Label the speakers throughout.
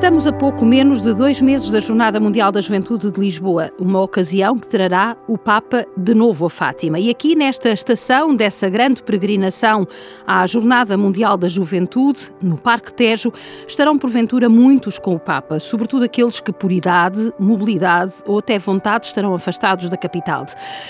Speaker 1: Estamos a pouco menos de dois meses da Jornada Mundial da Juventude de Lisboa, uma ocasião que trará o Papa de novo a Fátima. E aqui nesta estação dessa grande peregrinação à Jornada Mundial da Juventude, no Parque Tejo, estarão porventura muitos com o Papa, sobretudo aqueles que por idade, mobilidade ou até vontade estarão afastados da capital.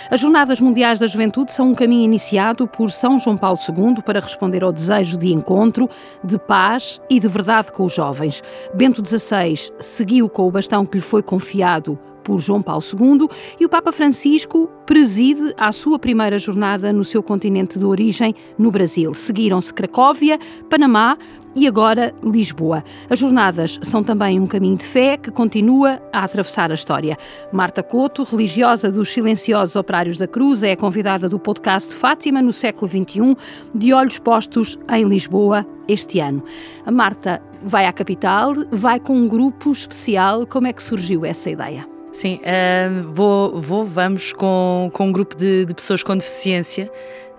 Speaker 1: As Jornadas Mundiais da Juventude são um caminho iniciado por São João Paulo II para responder ao desejo de encontro, de paz e de verdade com os jovens. Bento Bento XVI seguiu com o bastão que lhe foi confiado por João Paulo II e o Papa Francisco preside a sua primeira jornada no seu continente de origem, no Brasil. Seguiram-se Cracóvia, Panamá e agora Lisboa. As jornadas são também um caminho de fé que continua a atravessar a história. Marta Couto, religiosa dos Silenciosos Operários da Cruz, é convidada do podcast Fátima no século XXI, de olhos postos em Lisboa este ano. A Marta vai à capital, vai com um grupo especial. Como é que surgiu essa ideia?
Speaker 2: Sim, uh, vou, vou, vamos com, com um grupo de, de pessoas com deficiência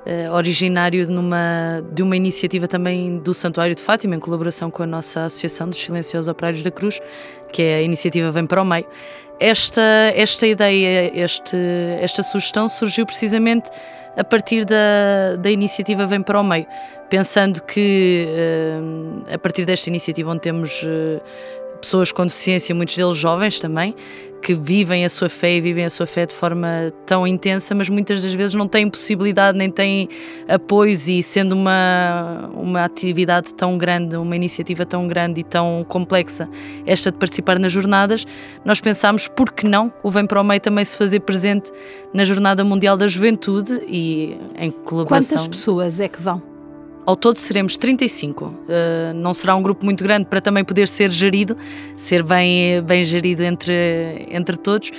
Speaker 2: uh, originário numa, de uma iniciativa também do Santuário de Fátima, em colaboração com a nossa Associação dos Silenciosos Operários da Cruz, que é a iniciativa Vem para o Meio. Esta, esta ideia, este, esta sugestão surgiu precisamente a partir da, da iniciativa Vem para o Meio, pensando que uh, a partir desta iniciativa onde temos uh, pessoas com deficiência, muitos deles jovens também, que vivem a sua fé e vivem a sua fé de forma tão intensa, mas muitas das vezes não têm possibilidade nem têm apoios e sendo uma, uma atividade tão grande, uma iniciativa tão grande e tão complexa, esta de participar nas jornadas, nós pensámos por que não o Vem para o Meio também se fazer presente na Jornada Mundial da Juventude e em colaboração.
Speaker 1: Quantas pessoas é que vão?
Speaker 2: Ao todo seremos 35. Uh, não será um grupo muito grande para também poder ser gerido, ser bem, bem gerido entre, entre todos.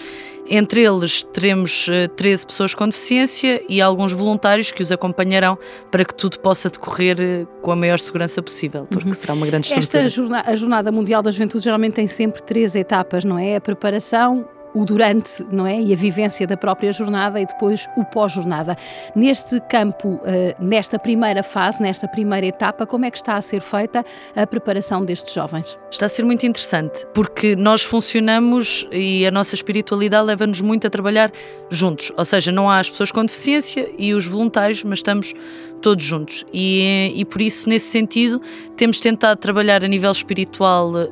Speaker 2: Entre eles teremos 13 eh, pessoas com deficiência e alguns voluntários que os acompanharão para que tudo possa decorrer eh, com a maior segurança possível, porque uhum. será uma grande estrutura.
Speaker 1: Esta jornada, a Jornada Mundial da Juventude geralmente tem sempre três etapas, não é? A preparação, o durante, não é? E a vivência da própria jornada e depois o pós-jornada. Neste campo, eh, nesta primeira fase, nesta primeira etapa, como é que está a ser feita a preparação destes jovens?
Speaker 2: Está a ser muito interessante, porque nós funcionamos e a nossa espiritualidade leva-nos muito a trabalhar juntos. Ou seja, não há as pessoas com deficiência e os voluntários, mas estamos todos juntos. E, e por isso, nesse sentido, temos tentado trabalhar a nível espiritual uh,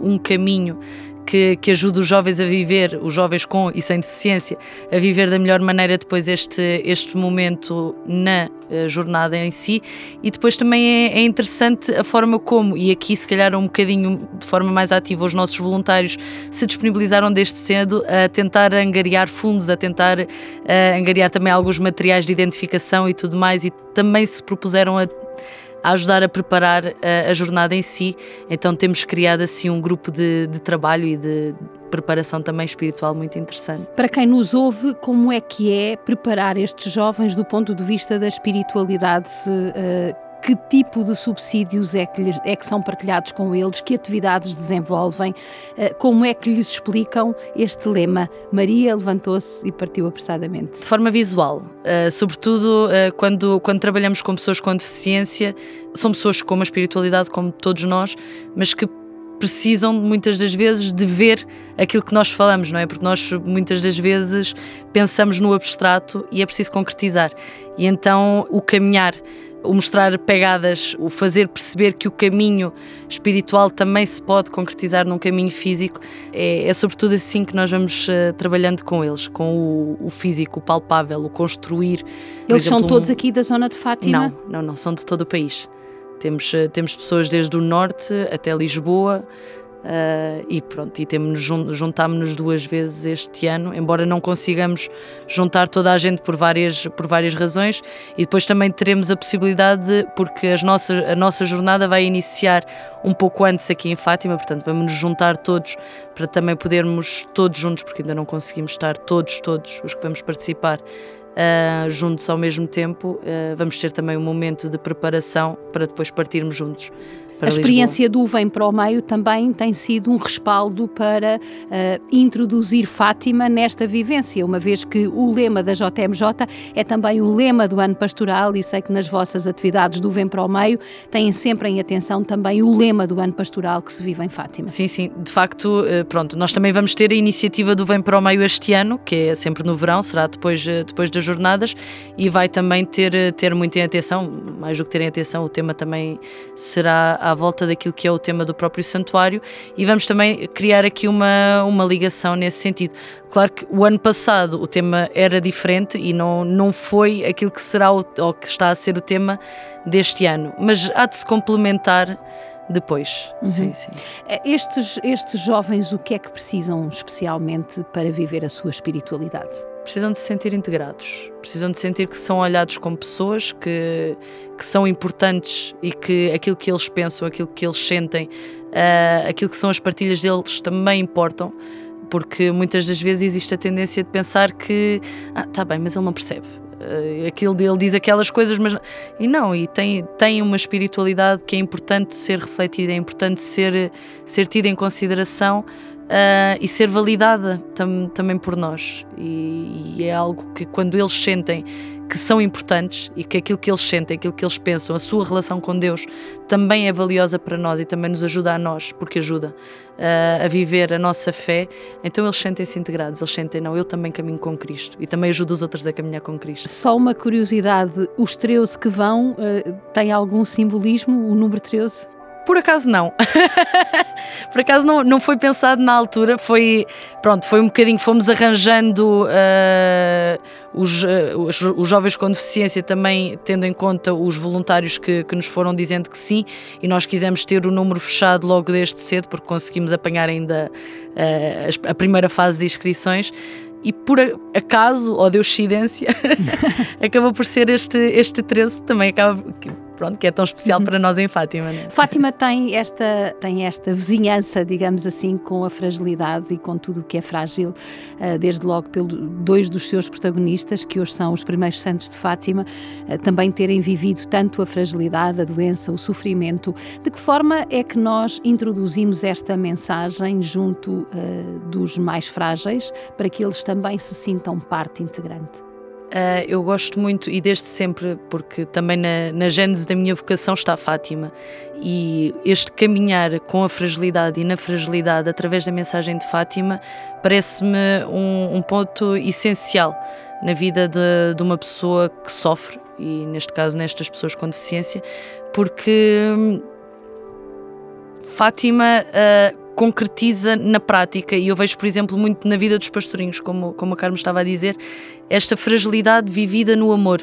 Speaker 2: um caminho que, que ajude os jovens a viver, os jovens com e sem deficiência, a viver da melhor maneira depois este, este momento na uh, jornada em si. E depois também é, é, interessante a forma como, e aqui se calhar um bocadinho de forma mais ativa, os nossos voluntários se disponibilizaram desde cedo a tentar angariar fundos, a tentar uh, angariar também alguns materiais de identificação e tudo mais, e também se propuseram a a ajudar a preparar a, a jornada em si. Então temos criado assim um grupo de, de trabalho e de preparação também espiritual muito interessante.
Speaker 1: Para quem nos ouve, como é que é preparar estes jovens do ponto de vista da espiritualidade? Se, uh, que tipo de subsídios é que, lhes, é que são partilhados com eles, que atividades desenvolvem, eh, como é que lhes explicam este lema Maria levantou-se e partiu apressadamente?
Speaker 2: De forma visual, uh, sobretudo uh, quando, quando trabalhamos com pessoas com deficiência, são pessoas com uma espiritualidade como todos nós, mas que precisam muitas das vezes de ver aquilo que nós falamos, não é? Porque nós muitas das vezes pensamos no abstrato e é preciso concretizar. E então o caminhar o mostrar pegadas, o fazer perceber que o caminho espiritual também se pode concretizar num caminho físico, é, é sobretudo assim que nós vamos uh, trabalhando com eles, com o, o, físico, o palpável, o construir.
Speaker 1: Eles exemplo, são todos um... aqui da zona de Fátima?
Speaker 2: Não, não, não, são de todo o país. Temos, uh, temos pessoas desde o norte até Lisboa, Uh, e pronto, e juntámos-nos duas vezes este ano, embora não consigamos juntar toda a gente por várias, por várias razões, e depois também teremos a possibilidade, de, porque as nossas, a nossa jornada vai iniciar um pouco antes aqui em Fátima, portanto vamos nos juntar todos para também podermos todos juntos, porque ainda não conseguimos estar todos, todos os que vamos participar uh, juntos ao mesmo tempo. Uh, vamos ter também um momento de preparação para depois partirmos juntos
Speaker 1: a experiência Lisboa. do Vem para o Meio também tem sido um respaldo para uh, introduzir Fátima nesta vivência, uma vez que o lema da JMJ é também o lema do ano pastoral e sei que nas vossas atividades do Vem para o Meio têm sempre em atenção também o lema do ano pastoral que se vive em Fátima.
Speaker 2: Sim, sim, de facto, eh, pronto, nós também vamos ter a iniciativa do Vem para o Meio este ano, que é sempre no verão, será depois, eh, depois das jornadas e vai também ter, ter muito em atenção, mais do que ter em atenção, o tema também será à volta daquilo que é o tema do próprio santuário e vamos também criar aqui uma, uma ligação nesse sentido. Claro que o ano passado o tema era diferente e não, não foi aquilo que será o, ou que está a ser o tema deste ano, mas há de se complementar depois. Uhum. Sim, sim.
Speaker 1: Eh, estes, estes jovens, o que é que precisam especialmente para viver a sua espiritualidade?
Speaker 2: Precisam de se sentir integrados, precisam de sentir que são olhados como pessoas, que, que são importantes e que aquilo que eles pensam, aquilo que eles sentem, uh, aquilo que são as partilhas deles também importam porque muitas das vezes existe a tendência de pensar que ah, tá bem, mas ele não percebe. Uh, aquilo dele diz aquelas coisas, mas e não, e tem, tem uma espiritualidade que é importante ser refletida, é importante ser, ser tida em consideração uh, e ser validada tam, também por nós. E, e, é algo que quando eles sentem que são importantes e que aquilo que eles sentem, aquilo que eles pensam, a sua relação com Deus também é valiosa para nós e também nos ajuda a nós, porque ajuda uh, a viver a nossa fé, então eles sentem-se integrados, eles sentem, não, eu também caminho com Cristo e também ajudo os outros a caminhar com Cristo.
Speaker 1: Só uma curiosidade, os 13 que vão, uh, têm algum simbolismo, o número 13?
Speaker 2: Por acaso não. Por acaso não, não foi pensado na altura, foi pronto, foi um bocadinho, fomos arranjando uh, os, uh, os, os, jovens com deficiência também tendo em conta os voluntários que, que nos foram dizendo que sim, e nós quisemos ter o número fechado logo desde cedo, porque conseguimos apanhar ainda uh, a primeira fase de inscrições e por acaso, ou Deus deuscidência, acaba por ser este, este 13 também acaba pronto, que é tão especial uhum. para nós em Fátima. Né?
Speaker 1: Fátima tem esta, tem esta vizinhança, digamos assim, com a fragilidade e com tudo o que é frágil, uh, desde logo pelo dois dos seus protagonistas, que hoje são os primeiros santos de Fátima, uh, também terem vivido tanto a fragilidade, a doença, o sofrimento. De que forma é que nós introduzimos esta mensagem junto uh, dos mais frágeis para que eles também se sintam parte integrante?
Speaker 2: Uh, eu gosto muito e desde sempre, porque também na, na gênese da minha vocação está Fátima. E este caminhar com a fragilidade e na fragilidade através da mensagem de Fátima parece-me um, um, ponto essencial na vida de, de, uma pessoa que sofre, e neste caso nestas pessoas com deficiência, porque hum, Fátima. Uh, concretiza na prática. E eu vejo, por exemplo, muito na vida dos pastorinhos, como, como a Carmen estava a dizer, esta fragilidade vivida no amor.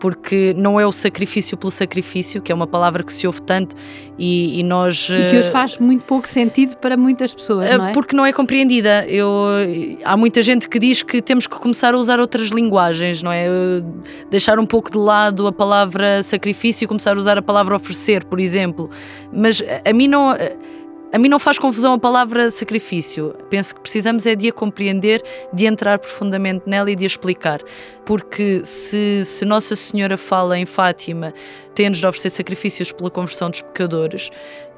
Speaker 2: Porque não é o sacrifício pelo sacrifício, que é uma palavra que se ouve tanto e, e nós.
Speaker 1: E que hoje eh, faz muito pouco sentido para muitas pessoas,
Speaker 2: eh,
Speaker 1: não é?
Speaker 2: Porque não é compreendida. Eu, há muita gente que diz que temos que começar a usar outras linguagens, não é? Deixar um pouco de lado a palavra sacrifício e começar a usar a palavra oferecer, por exemplo. Mas a mim não a mim não faz confusão a palavra sacrifício. Penso que precisamos é de a compreender, de entrar profundamente nela e de a explicar. Porque se, se Nossa Senhora fala em Fátima, tem-nos de oferecer sacrifícios pela conversão dos pecadores,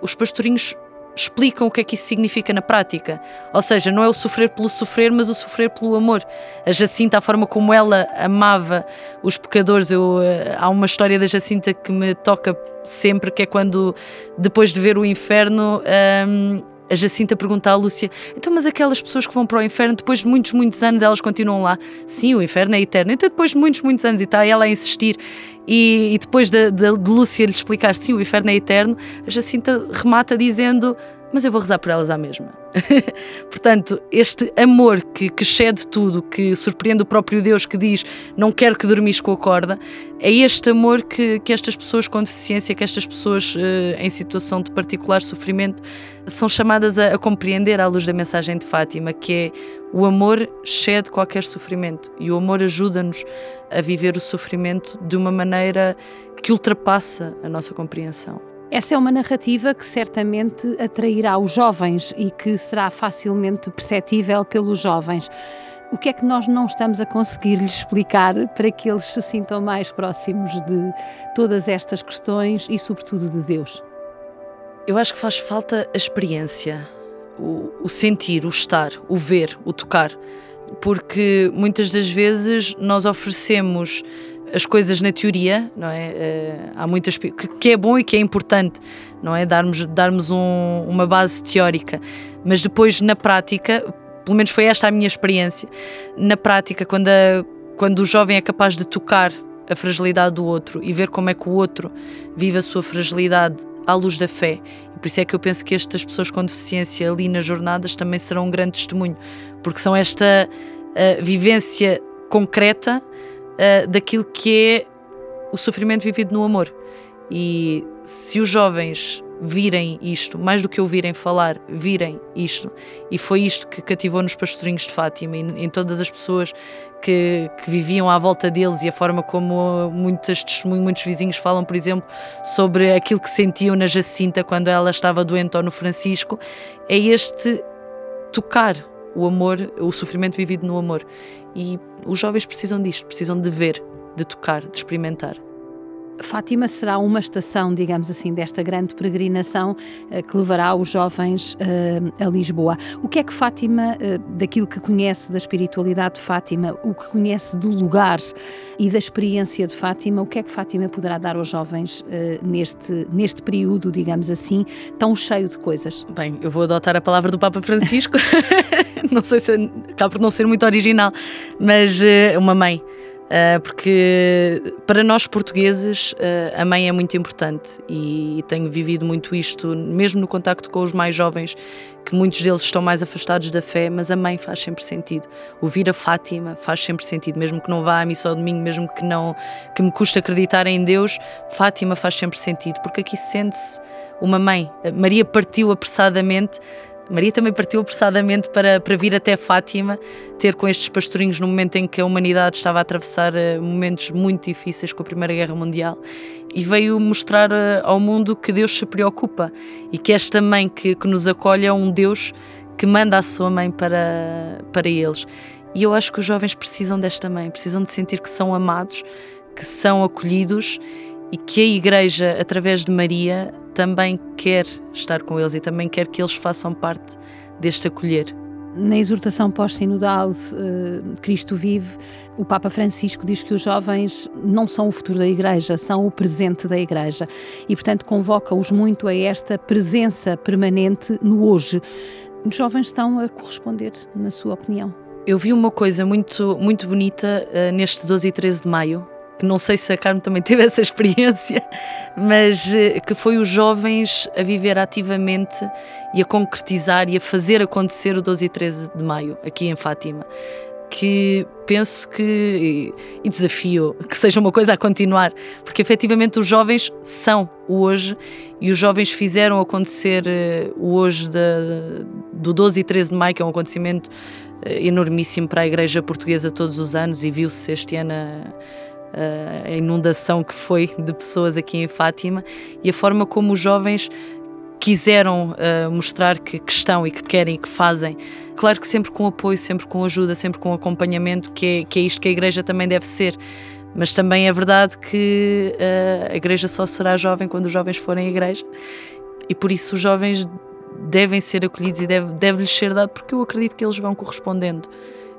Speaker 2: os pastorinhos explicam o que é que isso significa na prática. Ou seja, não é o sofrer pelo sofrer, mas o sofrer pelo amor. A Jacinta, a forma como ela amava os pecadores, eu, eh, há uma história da Jacinta que me toca sempre, que é quando, depois de ver o inferno, hum, a Jacinta pergunta à Lúcia: então, mas aquelas pessoas que vão para o inferno, depois de muitos, muitos anos, elas continuam lá? Sim, o inferno é eterno. Então, depois de muitos, muitos anos, e está ela a insistir, e, e depois de, de, de Lúcia lhe explicar: sim, o inferno é eterno, a Jacinta remata dizendo: mas eu vou rezar por elas à mesma. Portanto, este amor que, que excede tudo, que surpreende o próprio Deus, que diz: Não quero que dormis com a corda, é este amor que, que estas pessoas com deficiência, que estas pessoas uh, em situação de particular sofrimento, são chamadas a, a compreender à luz da mensagem de Fátima, que é o amor excede qualquer sofrimento e o amor ajuda-nos a viver o sofrimento de uma maneira que ultrapassa a nossa compreensão.
Speaker 1: Essa é uma narrativa que certamente atrairá os jovens e que será facilmente perceptível pelos jovens. O que é que nós não estamos a conseguir lhes explicar para que eles se sintam mais próximos de todas estas questões e, sobretudo, de Deus?
Speaker 2: Eu acho que faz falta a experiência, o, o sentir, o estar, o ver, o tocar, porque muitas das vezes nós oferecemos as coisas na teoria, não é? Uh, há muitas que, que, é bom e que é importante, não é? Darmos, darmos um, uma base teórica, mas depois na prática, pelo menos foi esta a minha experiência, na prática, quando, a, quando o jovem é capaz de tocar a fragilidade do outro e ver como é que o outro vive a sua fragilidade à luz da fé. E por isso é que eu penso que estas pessoas com deficiência ali nas jornadas também serão um grande testemunho, porque são esta uh, vivência concreta uh, daquilo que é o sofrimento vivido no amor. E se os jovens virem isto, mais do que ouvirem falar, virem isto, e foi isto que cativou nos pastorinhos de Fátima e em todas as pessoas que, que viviam à volta deles e a forma como muitas muitos vizinhos falam, por exemplo, sobre aquilo que sentiam na Jacinta quando ela estava doente ou no Francisco, é este tocar o amor, o sofrimento vivido no amor. E os jovens precisam disto, precisam de ver, de tocar, de experimentar.
Speaker 1: Fátima será uma estação, digamos assim, desta grande peregrinação eh, que levará os jovens uh, a Lisboa. O que é que Fátima, uh, daquilo que conhece da espiritualidade de Fátima, o que conhece do lugar e da experiência de Fátima, o que é que Fátima poderá dar aos jovens neste, neste período, digamos assim, tão cheio de coisas?
Speaker 2: Bem, eu vou adotar a palavra do Papa Francisco, não sei se acaba por não ser muito original, mas uma mãe. Uh, porque para nós portugueses uh, a mãe é muito importante e, e, tenho vivido muito isto, mesmo no contacto com os mais jovens, que muitos deles estão mais afastados da fé, mas a mãe faz sempre sentido. Ouvir a Fátima faz sempre sentido, mesmo que não vá à missa ao domingo, mesmo que não que me custe acreditar em Deus, Fátima faz sempre sentido, porque aqui sente-se uma mãe. Maria partiu apressadamente Maria também partiu apressadamente para, para vir até Fátima, ter com estes pastorinhos no momento em que a humanidade estava a atravessar uh, momentos muito difíceis com a Primeira Guerra Mundial e veio mostrar uh, ao mundo que Deus se preocupa e que esta mãe que, que nos acolhe é um Deus que manda a sua mãe para, para eles. E eu acho que os jovens precisam desta mãe, precisam de sentir que são amados, que são acolhidos e que a Igreja, através de Maria, também quer estar com eles e também quer que eles façam parte deste acolher.
Speaker 1: Na exortação pós-sinodal uh, Cristo Vive, o Papa Francisco diz que os jovens não são o futuro da Igreja, são o presente da Igreja e, portanto, convoca-os muito a esta presença permanente no hoje. Os jovens estão a corresponder, na sua opinião?
Speaker 2: Eu vi uma coisa muito, muito bonita uh, neste 12 e 13 de maio, que não sei se a Carmen também teve essa experiência, mas eh, que foi os jovens a viver ativamente e a concretizar e a fazer acontecer o 12 e 13 de maio, aqui em Fátima. Que penso que, e desafio, que seja uma coisa a continuar, porque efetivamente os jovens são o hoje e os jovens fizeram acontecer eh, o hoje de, do 12 e 13 de maio, que é um acontecimento eh, enormíssimo para a Igreja Portuguesa todos os anos e viu-se este ano. A, a inundação que foi de pessoas aqui em Fátima e a forma como os jovens quiseram uh, mostrar que, que, estão e que querem e que fazem. Claro que sempre com apoio, sempre com ajuda, sempre com acompanhamento, que é, que é isto que a igreja também deve ser. Mas também é verdade que uh, a igreja só será jovem quando os jovens forem à igreja e por isso os jovens devem ser acolhidos e deve-lhes deve ser dado, porque eu acredito que eles vão correspondendo.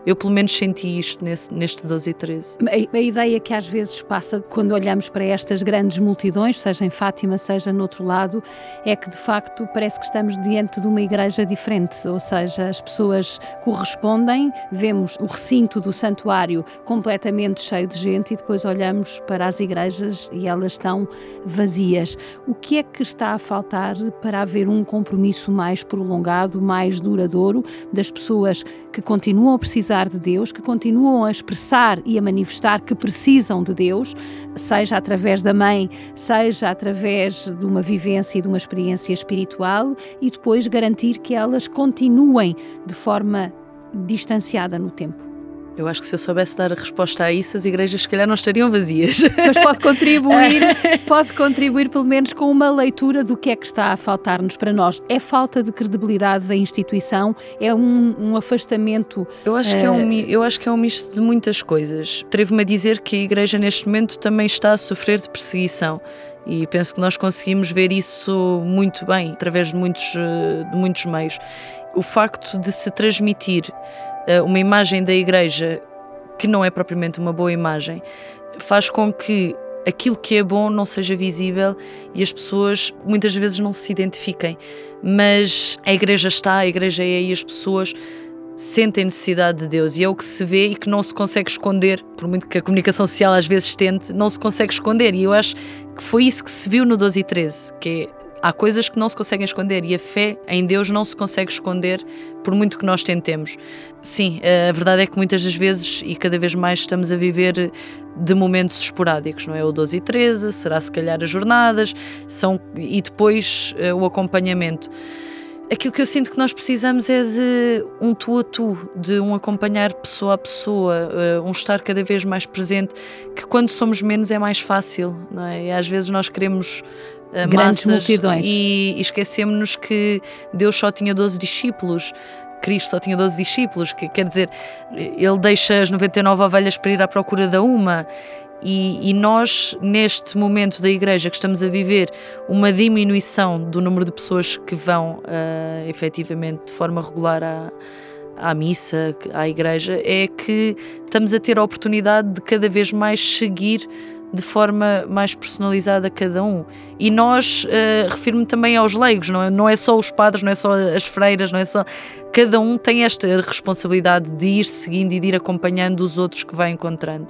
Speaker 2: Eu, pelo menos, senti isto nesse, neste 12 e 13.
Speaker 1: A, a, ideia que às vezes passa quando olhamos para estas grandes multidões, seja em Fátima, seja no outro lado, é que de facto parece que estamos diante de uma igreja diferente, ou seja, as pessoas correspondem, vemos o recinto do santuário completamente cheio de gente e depois olhamos para as igrejas e elas estão vazias. O que é que está a faltar para haver um compromisso mais prolongado, mais duradouro das pessoas que continuam a precisar precisar de Deus, que continuam a expressar e a manifestar que precisam de Deus, seja através da mãe, seja através de uma vivência e de uma experiência espiritual, e depois garantir que elas continuem de forma distanciada no tempo.
Speaker 2: Eu acho que se eu soubesse dar a resposta a isso, as igrejas se calhar não estariam vazias.
Speaker 1: Mas pode contribuir, pode contribuir pelo menos com uma leitura do que é que está a faltar-nos para nós. É falta de credibilidade da instituição, é um, um afastamento.
Speaker 2: Eu acho, uh... que é um, eh, eu acho que é um misto de muitas coisas. Atrevo-me a dizer que a igreja neste momento também está a sofrer de perseguição E penso que nós conseguimos ver isso muito bem, através de muitos, eh, de muitos meios. O facto de se transmitir uma imagem da igreja que não é propriamente uma boa imagem, faz com que aquilo que é bom não seja visível e as pessoas muitas vezes não se identifiquem. Mas a igreja está, a igreja é e as pessoas sentem necessidade de Deus e é o que se vê e que não se consegue esconder, por muito que a comunicação social às vezes tente, não se consegue esconder. E eu acho que foi isso que se viu no 12 e 13, que é há coisas que não se conseguem esconder e a fé em Deus não se consegue esconder por muito que nós tentemos. Sim, a verdade é que muitas das vezes e cada vez mais estamos a viver de momentos esporádicos, não é? O 12 e 13, será se calhar as jornadas, são, e depois uh, o acompanhamento. Aquilo que eu sinto que nós precisamos é de um tu a tu, de um acompanhar pessoa a pessoa, uh, um estar cada vez mais presente, que quando somos menos é mais fácil, não é? E às vezes nós queremos
Speaker 1: Grandes multidões.
Speaker 2: E, e esquecemos-nos que Deus só tinha 12 discípulos. Cristo só tinha 12 discípulos, que quer dizer, ele deixa as 99 ovelhas para ir à procura da uma. E, e, nós, neste momento da igreja que estamos a viver, uma diminuição do número de pessoas que vão uh, efetivamente de forma regular à, à missa, à igreja, é que estamos a ter a oportunidade de cada vez mais seguir de forma mais personalizada a cada um. E nós, uh, refiro-me também aos leigos, não é? não é só os padres, não é só as freiras, não é só. Cada um tem esta responsabilidade de ir seguindo e de ir acompanhando os outros que vai encontrando.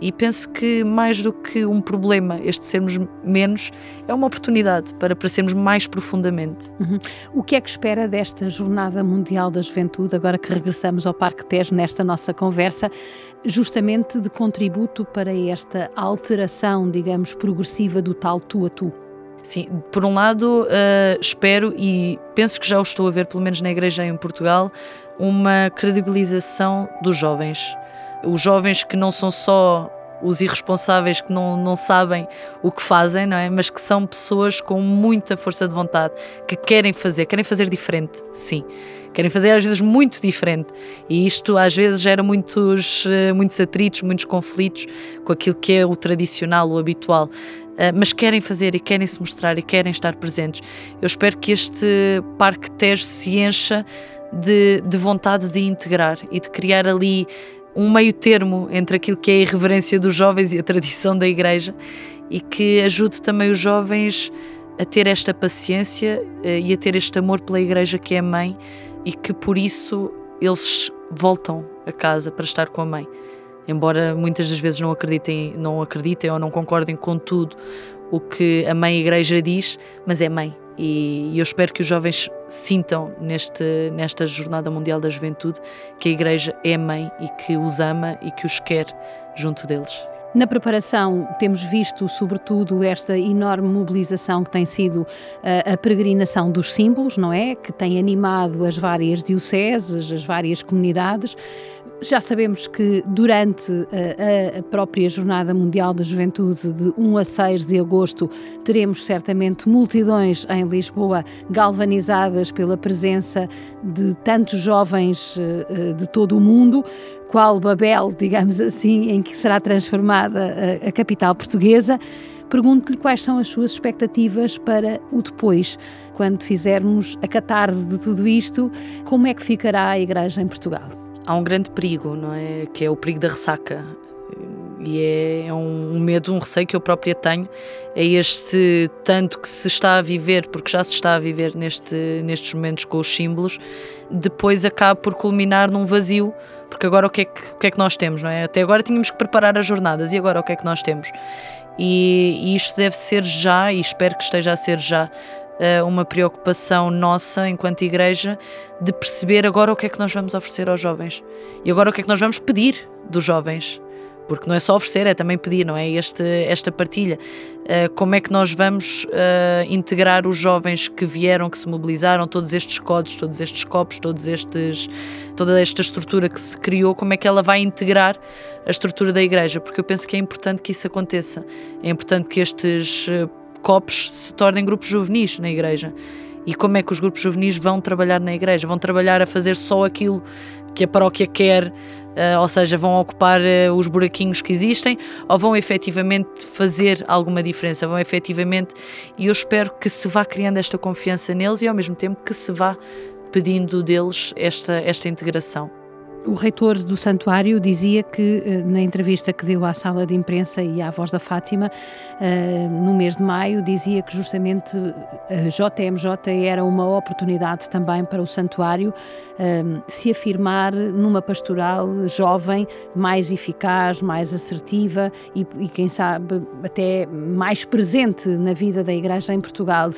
Speaker 2: E penso que mais do que um problema, este sermos menos, é uma oportunidade para, sermos mais profundamente.
Speaker 1: Uhum. O que é que espera desta Jornada Mundial da Juventude, agora que regressamos ao Parque Tejo nesta nossa conversa, justamente de contributo para esta alteração, digamos, progressiva do tal tu a tu?
Speaker 2: Sim, por um lado, uh, espero e penso que já o estou a ver, pelo menos na igreja em Portugal, uma credibilização dos jovens os jovens que não são só os irresponsáveis que não, não sabem o que fazem, não é? Mas que são pessoas com muita força de vontade, que querem fazer, querem fazer diferente, sim. Querem fazer às vezes muito diferente. E isto às vezes gera muitos, eh, muitos atritos, muitos conflitos com aquilo que é o tradicional, o habitual. Eh, mas querem fazer e querem se mostrar e querem estar presentes. Eu espero que este Parque Tejo se encha de, de vontade de integrar e de criar ali um meio termo entre aquilo que é a irreverência dos jovens e a tradição da igreja e que ajude também os jovens a ter esta paciência eh, e a ter este amor pela igreja que é mãe e que por isso eles voltam a casa para estar com a mãe. Embora muitas das vezes não acreditem, não acreditem ou não concordem com tudo o que a mãe igreja diz, mas é mãe e eu espero que os jovens sintam neste, nesta Jornada Mundial da Juventude que a Igreja é mãe e que os ama e que os quer junto deles.
Speaker 1: Na preparação, temos visto, sobretudo, esta enorme mobilização que tem sido a, eh, a peregrinação dos símbolos, não é? Que tem animado as várias dioceses, as várias comunidades. Já sabemos que durante a, a, própria Jornada Mundial da Juventude, de 1 a 6 de agosto, teremos certamente multidões em Lisboa galvanizadas pela presença de tantos jovens eh, eh, de todo o mundo, qual Babel, digamos assim, em que será transformada a capital portuguesa. Pergunto-lhe quais são as suas expectativas para o depois, quando fizermos a catarse de tudo isto, como é que ficará a Igreja em Portugal?
Speaker 2: Há um grande perigo, não é? Que é o perigo da ressaca. E é, é um, medo, um receio que eu própria tenho. É este tanto que se está a viver, porque já se está a viver neste, nestes momentos com os símbolos, depois acaba por culminar num vazio, porque agora o que, é que, o que é que nós temos, não é? Até agora tínhamos que preparar as jornadas e agora o que é que nós temos? E, e isto deve ser já, e espero que esteja a ser já, uma preocupação nossa enquanto igreja de perceber agora o que é que nós vamos oferecer aos jovens e agora o que é que nós vamos pedir dos jovens porque não é só oferecer, é também pedir, não é? Este, esta partilha. Uh, como é que nós vamos uh, integrar os jovens que vieram, que se mobilizaram, todos estes códigos, todos estes copos, todos estes, toda esta estrutura que se criou, como é que ela vai integrar a estrutura da igreja? Porque eu penso que é importante que isso aconteça. É importante que estes copos se tornem grupos juvenis na igreja. E como é que os grupos juvenis vão trabalhar na igreja? Vão trabalhar a fazer só aquilo que a paróquia quer, uh, ou seja, vão ocupar uh, os buraquinhos que existem ou vão efetivamente fazer alguma diferença, vão efetivamente, e eu espero que se vá criando esta confiança neles e ao mesmo tempo que se vá pedindo deles esta, esta integração.
Speaker 1: O reitor do santuário dizia que, eh, na entrevista que deu à sala de imprensa e à Voz da Fátima, eh, no mês de maio, dizia que justamente a JMJ era uma oportunidade também para o santuário eh, se afirmar numa pastoral jovem, mais eficaz, mais assertiva e, e quem sabe, até mais presente na vida da Igreja em Portugal.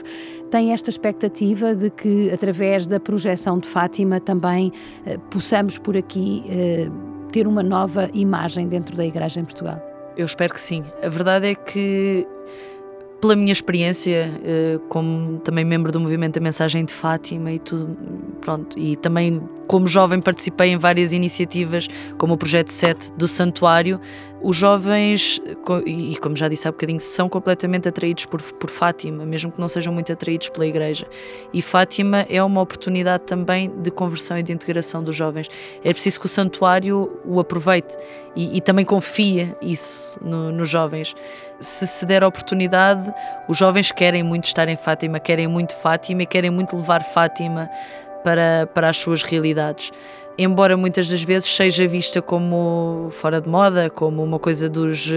Speaker 1: Tem esta expectativa de que, através da projeção de Fátima, também possamos por aqui aqui eh, ter uma nova imagem dentro da Igreja em Portugal?
Speaker 2: Eu espero que sim. A verdade é que, pela minha experiência, eh, como também membro do movimento da Mensagem de Fátima e tudo, pronto, e também como jovem participei em várias iniciativas, como o Projeto 7 do Santuário. Os jovens, e como já disse há bocadinho, são completamente atraídos por, por Fátima, mesmo que não sejam muito atraídos pela Igreja. E Fátima é uma oportunidade também de conversão e de integração dos jovens. É preciso que o Santuário o aproveite e, e também confie isso no, nos jovens. Se se der a oportunidade, os jovens querem muito estar em Fátima, querem muito Fátima e querem muito levar Fátima para, para as suas realidades. Embora muitas das vezes seja vista como fora de moda, como uma coisa dos,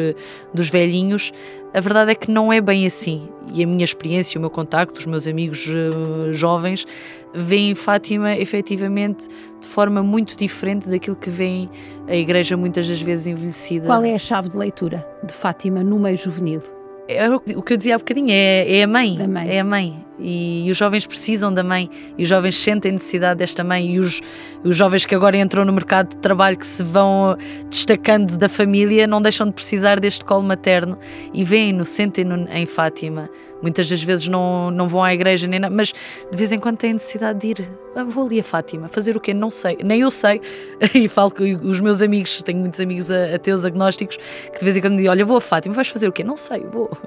Speaker 2: dos velhinhos, a verdade é que não é bem assim. E a minha experiência, o meu contacto, os meus amigos uh, jovens, veem Fátima efetivamente de forma muito diferente daquilo que veem a igreja muitas das vezes envelhecida.
Speaker 1: Qual é a chave de leitura de Fátima no meio juvenil?
Speaker 2: É o que eu dizia há bocadinho, é, é a mãe. mãe. É a mãe. E, e, os jovens precisam da mãe. E os jovens sentem necessidade desta mãe. E os, os jovens que agora entram no mercado de trabalho, que se vão destacando da família, não deixam de precisar deste colo materno. E veem-no, sentem-no em Fátima. Muitas das vezes não, não vão à igreja, nem nada, mas de vez em quando têm necessidade de ir. Ah, vou ali a Fátima, fazer o quê? Não sei, nem eu sei. E falo que os meus amigos, tenho muitos amigos ateus agnósticos, que de vez em quando dizem: Olha, vou a Fátima, vais fazer o quê? Não sei, vou.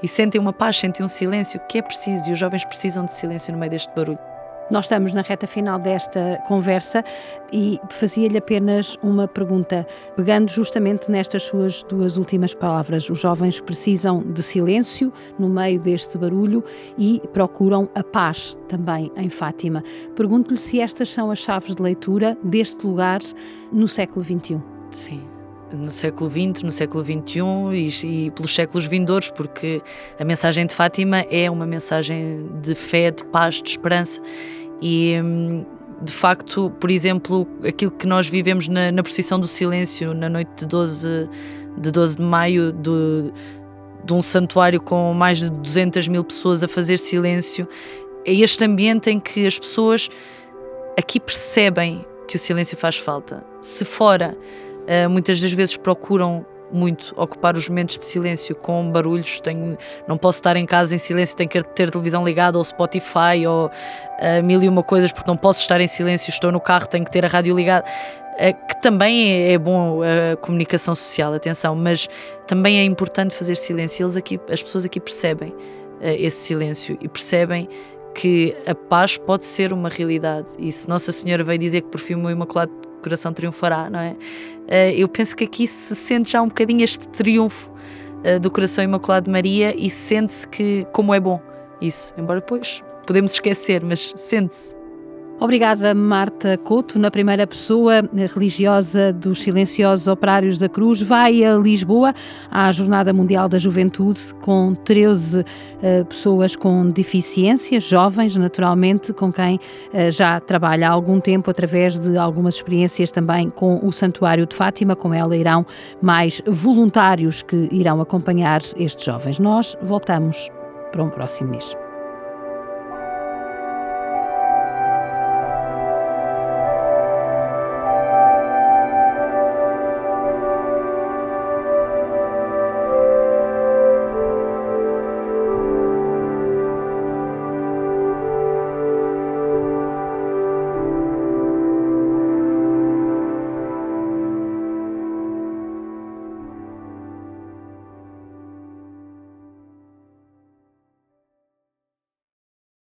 Speaker 2: E sentem uma paz, sentem um silêncio que é preciso, e os jovens precisam de silêncio no meio deste barulho.
Speaker 1: Nós estamos na reta final desta conversa e fazia-lhe apenas uma pergunta, pegando justamente nestas suas duas últimas palavras. Os jovens precisam de silêncio no meio deste barulho e procuram a paz também em Fátima. Pergunto-lhe se estas são as chaves de leitura deste lugar no século XXI.
Speaker 2: Sim no século XX, no século XXI e, e, pelos séculos vindouros, porque a mensagem de Fátima é uma mensagem de fé, de paz, de esperança e hum, de facto, por exemplo, aquilo que nós vivemos na, na procissão do silêncio na noite de 12 de, 12 de maio do, de um santuário com mais de 200 mil pessoas a fazer silêncio, é este ambiente em que as pessoas aqui percebem que o silêncio faz falta. Se fora, eh, muitas das vezes procuram muito ocupar os momentos de silêncio com barulhos. Tenho, não posso estar em casa em silêncio, tenho que ter televisão ligada ou Spotify ou uh, mil e uma coisas porque não posso estar em silêncio. Estou no carro, tenho que ter a rádio ligada. Uh, que também é, é bom a comunicação social, atenção, mas também é importante fazer silêncio. Eles aqui, as pessoas aqui percebem uh, esse silêncio e percebem que a paz pode ser uma realidade. E se Nossa Senhora veio dizer que por fim o meu imaculado coração triunfará, não é? Eh, eu penso que aqui se sente já um bocadinho este triunfo eh, do coração imaculado de Maria e sente-se que como é bom isso, embora depois podemos esquecer, mas sente-se.
Speaker 1: Obrigada, Marta Couto, na primeira pessoa religiosa dos Silenciosos Operários da Cruz, vai a Lisboa à Jornada Mundial da Juventude com 13 uh, eh, pessoas com deficiências, jovens, naturalmente, com quem uh, já trabalha há algum tempo através de algumas experiências também com o Santuário de Fátima. Com ela irão mais voluntários que irão acompanhar estes jovens. Nós voltamos para um próximo mês.